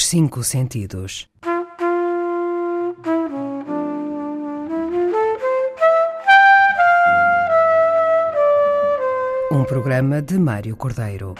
Os cinco sentidos. Um programa de Mário Cordeiro.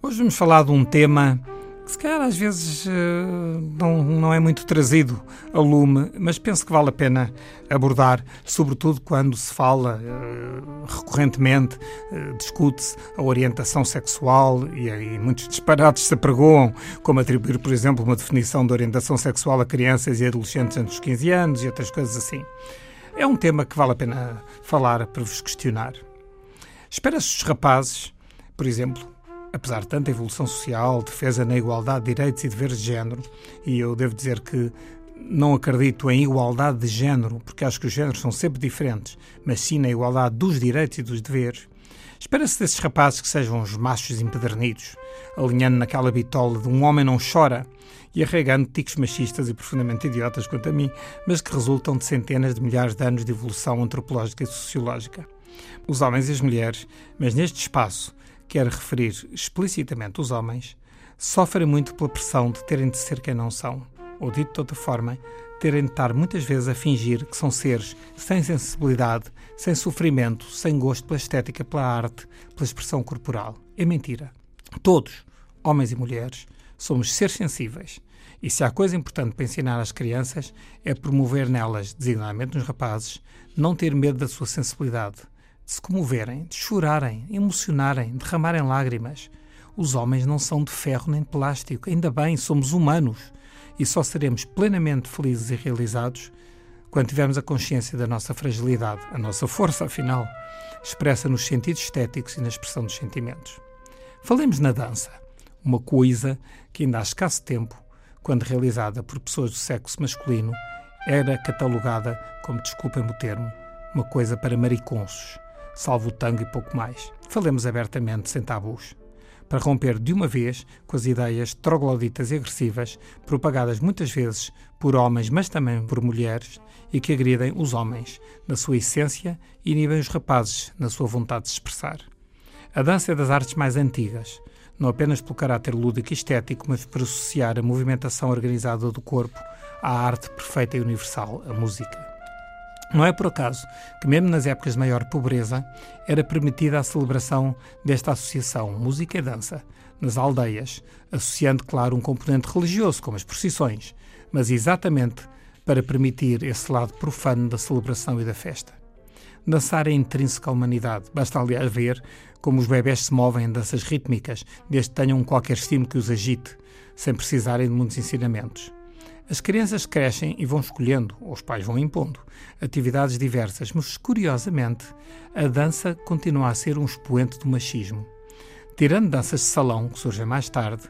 Hoje vamos falar de um tema se calhar às vezes eh, não, não é muito trazido a lume, mas penso que vale a pena abordar, sobretudo quando se fala eh, recorrentemente, eh, discute-se a orientação sexual e, e muitos disparates se apregoam, como atribuir, por exemplo, uma definição de orientação sexual a crianças e adolescentes antes dos 15 anos e outras coisas assim. É um tema que vale a pena falar para vos questionar. Espera-se os rapazes, por exemplo, apesar de tanta evolução social, defesa na igualdade de direitos e deveres de género, e eu devo dizer que não acredito em igualdade de género, porque acho que os géneros são sempre diferentes, mas sim na igualdade dos direitos e dos deveres. Espera-se desses rapazes que sejam os machos empedernidos, alinhando naquela bitola de um homem não chora e arregando ticos machistas e profundamente idiotas quanto a mim, mas que resultam de centenas de milhares de anos de evolução antropológica e sociológica. Os homens e as mulheres, mas neste espaço, quer referir explicitamente os homens, sofrem muito pela pressão de terem de ser quem não são, ou dito de outra forma, terem de estar muitas vezes a fingir que são seres sem sensibilidade, sem sofrimento, sem gosto pela estética, pela arte, pela expressão corporal. É mentira. Todos, homens e mulheres, somos seres sensíveis. E se há coisa importante para ensinar às crianças é promover nelas, designadamente nos rapazes, não ter medo da sua sensibilidade, de se comoverem, de chorarem, emocionarem, derramarem lágrimas. Os homens não são de ferro nem de plástico, ainda bem, somos humanos e só seremos plenamente felizes e realizados quando tivermos a consciência da nossa fragilidade, a nossa força, afinal, expressa nos sentidos estéticos e na expressão dos sentimentos. Falemos na dança, uma coisa que ainda há escasso tempo, quando realizada por pessoas do sexo masculino, era catalogada como, desculpem-me o termo, uma coisa para mariconsos salvo o tango e pouco mais. Falemos abertamente, sem tabus. Para romper de uma vez com as ideias trogloditas e agressivas, propagadas muitas vezes por homens, mas também por mulheres, e que agridem os homens na sua essência e inibem os rapazes na sua vontade de se expressar. A dança é das artes mais antigas, não apenas pelo caráter lúdico e estético, mas por associar a movimentação organizada do corpo à arte perfeita e universal, a música. Não é por acaso que, mesmo nas épocas de maior pobreza, era permitida a celebração desta associação música e dança nas aldeias, associando, claro, um componente religioso, como as procissões, mas exatamente para permitir esse lado profano da celebração e da festa. Dançar é intrínseco à humanidade. Basta, aliás, ver como os bebés se movem em danças rítmicas, desde que tenham qualquer estímulo que os agite, sem precisarem de muitos ensinamentos. As crianças crescem e vão escolhendo, ou os pais vão impondo, atividades diversas, mas curiosamente a dança continua a ser um expoente do machismo. Tirando danças de salão, que surgem mais tarde,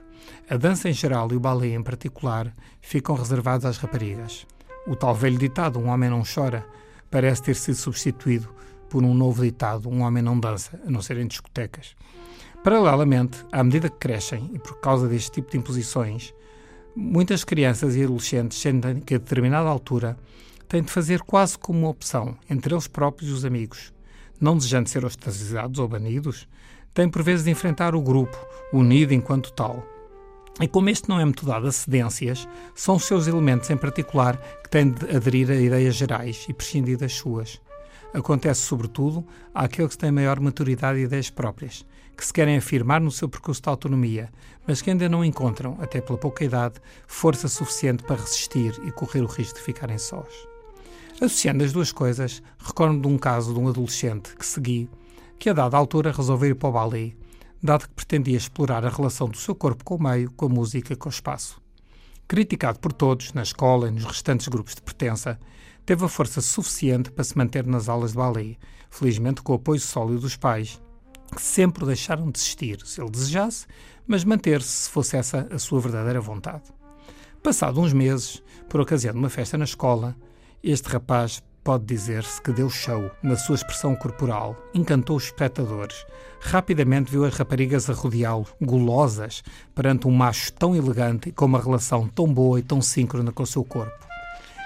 a dança em geral e o balé em particular ficam reservados às raparigas. O tal velho ditado, um homem não chora, parece ter sido substituído por um novo ditado, um homem não dança, a não ser em discotecas. Paralelamente, à medida que crescem e por causa deste tipo de imposições, Muitas crianças e adolescentes sentem que a determinada altura têm de fazer quase como uma opção entre eles próprios e os amigos. Não desejando ser ostracizados ou banidos, têm por vezes de enfrentar o grupo, unido enquanto tal. E como este não é metodado a cedências, são os seus elementos em particular que têm de aderir a ideias gerais e prescindir das suas. Acontece, sobretudo, àqueles que têm maior maturidade e ideias próprias, que se querem afirmar no seu percurso de autonomia, mas que ainda não encontram, até pela pouca idade, força suficiente para resistir e correr o risco de ficarem sós. Associando as duas coisas, recordo de um caso de um adolescente que segui, que a dada altura resolveu ir para o ballet, dado que pretendia explorar a relação do seu corpo com o meio, com a música e com o espaço. Criticado por todos, na escola e nos restantes grupos de pertença, teve a força suficiente para se manter nas aulas de ballet, felizmente com o apoio sólido dos pais, que sempre o deixaram desistir, se ele desejasse, mas manter-se se fosse essa a sua verdadeira vontade. Passado uns meses, por ocasião de uma festa na escola, este rapaz pode dizer-se que deu show na sua expressão corporal, encantou os espectadores. Rapidamente viu as raparigas a rodeá-lo, gulosas, perante um macho tão elegante e com uma relação tão boa e tão síncrona com o seu corpo.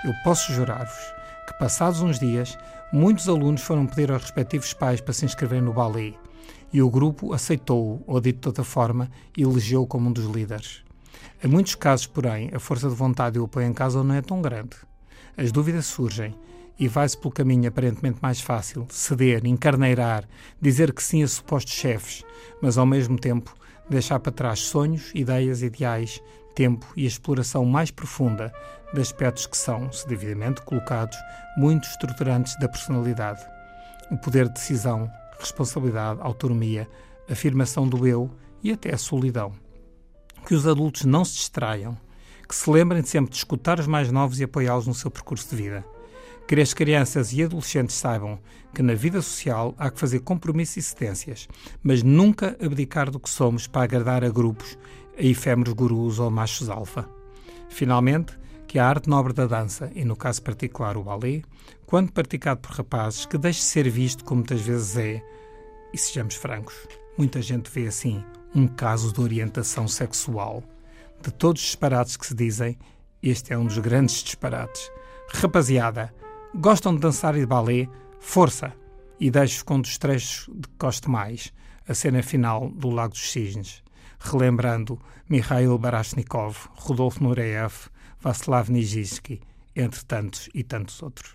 Eu posso jurar-vos que, passados uns dias, muitos alunos foram pedir aos respectivos pais para se inscreverem no ballet e o grupo aceitou-o, ou dito de outra forma, elegeu como um dos líderes. Em muitos casos, porém, a força de vontade e o apoio em casa não é tão grande. As dúvidas surgem e vai-se pelo caminho aparentemente mais fácil, ceder, encarneirar, dizer que sim a supostos chefes, mas ao mesmo tempo deixar para trás sonhos, ideias, ideais, tempo e a exploração mais profunda de aspectos que são, se devidamente colocados, muito estruturantes da personalidade. O poder de decisão, responsabilidade, autonomia, afirmação do eu e até a solidão. Que os adultos não se distraiam, que se lembrem sempre de escutar os mais novos e apoiá-los no seu percurso de vida. Que as crianças e adolescentes saibam que na vida social há que fazer compromissos e cedências, mas nunca abdicar do que somos para agradar a grupos, a efêmeros gurus ou machos alfa. Finalmente, que a arte nobre da dança, e no caso particular o ballet, quando praticado por rapazes, que deixe ser visto como muitas vezes é, e sejamos francos, muita gente vê assim um caso de orientação sexual. De todos os disparates que se dizem, este é um dos grandes disparates. Rapaziada, gostam de dançar e de ballet? Força! E deixo com um dos trechos de que gosto mais, a cena final do Lago dos Cisnes, relembrando Mikhail Barashnikov, Rudolf Nureyev, Václav Nijinsky, entre tantos e tantos outros.